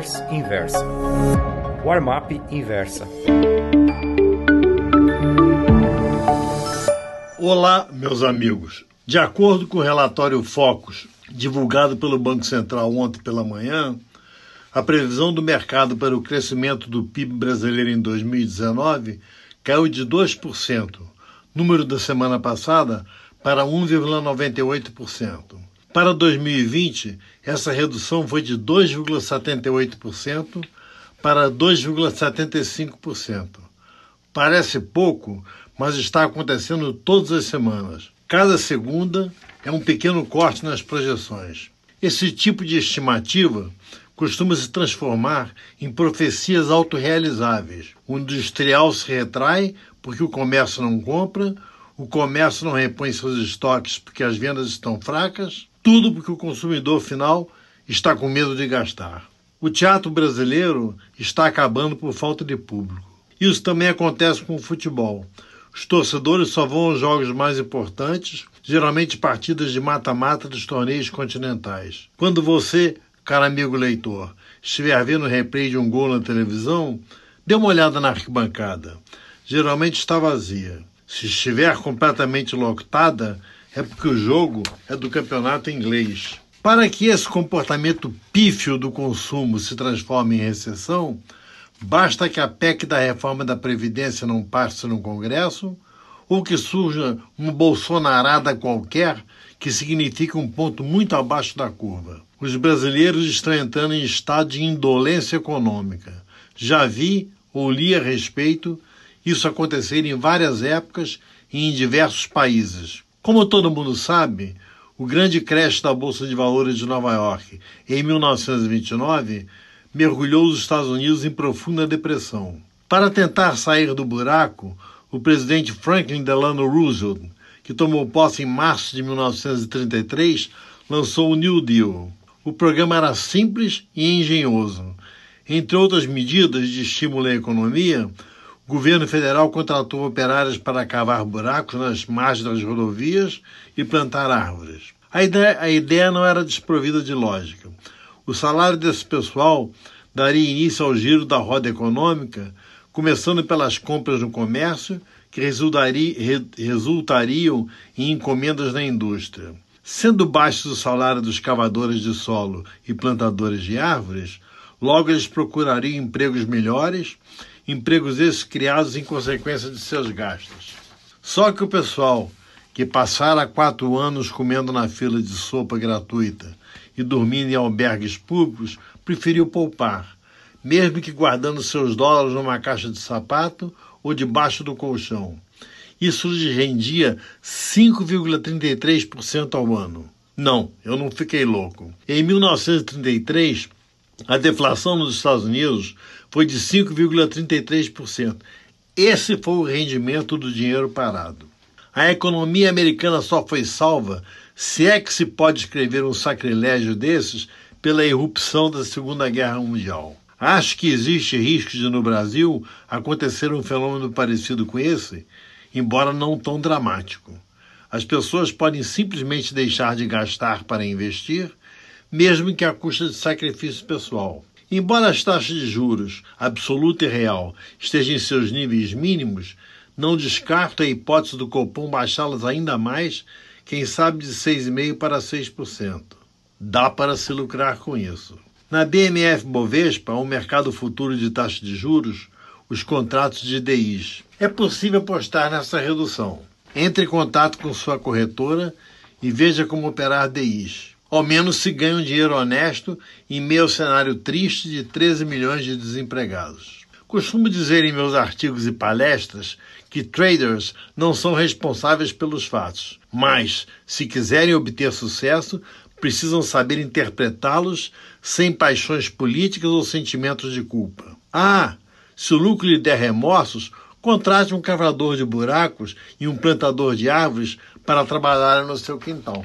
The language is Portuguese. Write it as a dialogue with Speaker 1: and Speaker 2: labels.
Speaker 1: Traders Inversa. Warm-up Inversa.
Speaker 2: Olá, meus amigos. De acordo com o relatório Focus, divulgado pelo Banco Central ontem pela manhã, a previsão do mercado para o crescimento do PIB brasileiro em 2019 caiu de 2%, número da semana passada, para 1,98%. Para 2020, essa redução foi de 2,78% para 2,75%. Parece pouco, mas está acontecendo todas as semanas. Cada segunda é um pequeno corte nas projeções. Esse tipo de estimativa costuma se transformar em profecias autorrealizáveis. O industrial se retrai porque o comércio não compra, o comércio não repõe seus estoques porque as vendas estão fracas, tudo porque o consumidor final está com medo de gastar. O teatro brasileiro está acabando por falta de público. Isso também acontece com o futebol. Os torcedores só vão aos jogos mais importantes, geralmente partidas de mata-mata dos torneios continentais. Quando você, caro amigo leitor, estiver vendo o replay de um gol na televisão, dê uma olhada na arquibancada. Geralmente está vazia. Se estiver completamente lotada, é porque o jogo é do campeonato inglês. Para que esse comportamento pífio do consumo se transforme em recessão, basta que a PEC da reforma da Previdência não passe no Congresso ou que surja uma bolsonarada qualquer que signifique um ponto muito abaixo da curva. Os brasileiros estão entrando em estado de indolência econômica. Já vi ou li a respeito isso acontecer em várias épocas e em diversos países. Como todo mundo sabe, o grande crash da Bolsa de Valores de Nova York em 1929 mergulhou os Estados Unidos em profunda depressão. Para tentar sair do buraco, o presidente Franklin Delano Roosevelt, que tomou posse em março de 1933, lançou o New Deal. O programa era simples e engenhoso. Entre outras medidas de estímulo à economia, governo federal contratou operários para cavar buracos nas margens das rodovias e plantar árvores. A ideia, a ideia não era desprovida de lógica. O salário desse pessoal daria início ao giro da roda econômica, começando pelas compras no comércio, que resultariam em encomendas na indústria. Sendo baixo o salário dos cavadores de solo e plantadores de árvores, logo eles procurariam empregos melhores empregos esses criados em consequência de seus gastos. Só que o pessoal que passara quatro anos comendo na fila de sopa gratuita e dormindo em albergues públicos preferiu poupar, mesmo que guardando seus dólares numa caixa de sapato ou debaixo do colchão. Isso lhes rendia 5,33% ao ano. Não, eu não fiquei louco. Em 1933, a deflação nos Estados Unidos foi de 5,33%. Esse foi o rendimento do dinheiro parado. A economia americana só foi salva, se é que se pode escrever um sacrilégio desses, pela irrupção da Segunda Guerra Mundial. Acho que existe risco de no Brasil acontecer um fenômeno parecido com esse, embora não tão dramático. As pessoas podem simplesmente deixar de gastar para investir, mesmo que à custa de sacrifício pessoal. Embora as taxas de juros, absoluta e real, estejam em seus níveis mínimos, não descarto a hipótese do Copom baixá-las ainda mais, quem sabe de 6,5% para 6%. Dá para se lucrar com isso. Na BMF Bovespa, o mercado futuro de taxa de juros, os contratos de DIs. É possível apostar nessa redução. Entre em contato com sua corretora e veja como operar DIs. Ao menos se ganha um dinheiro honesto em meio ao cenário triste de 13 milhões de desempregados. Costumo dizer em meus artigos e palestras que traders não são responsáveis pelos fatos, mas, se quiserem obter sucesso, precisam saber interpretá-los sem paixões políticas ou sentimentos de culpa. Ah, se o lucro lhe der remorsos, contrate um cavador de buracos e um plantador de árvores para trabalhar no seu quintal.